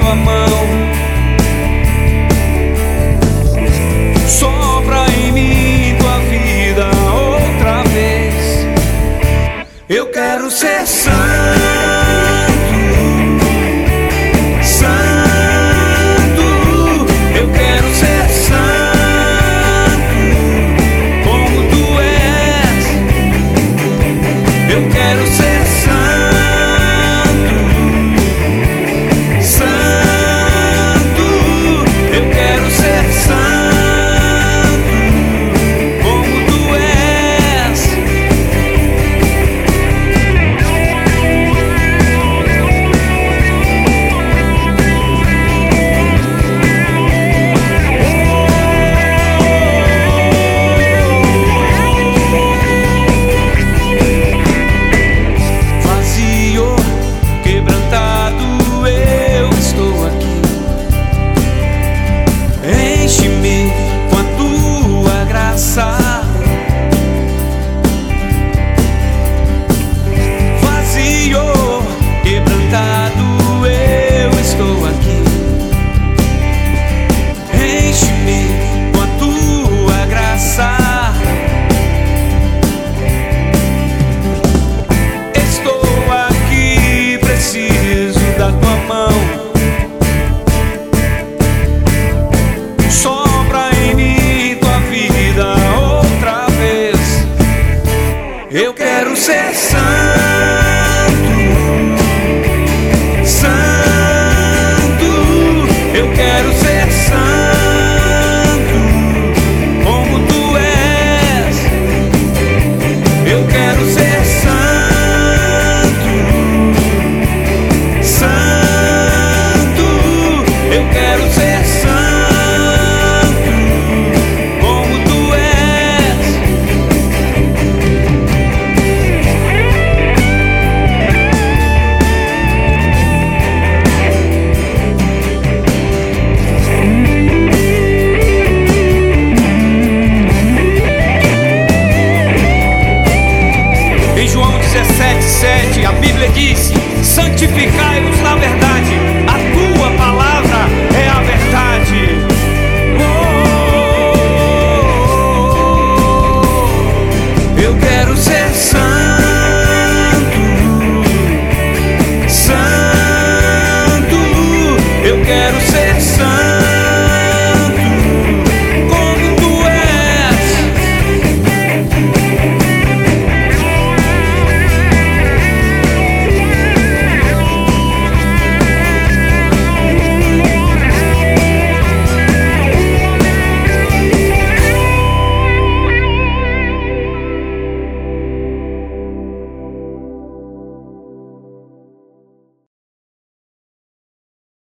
tua mão. Sopra em mim tua vida outra vez. Eu quero ser santo, santo. Eu quero ser santo como tu és. Eu quero ser Eu quero ser santo, santo. Eu quero ser santo, como tu és. Eu quero ser santo.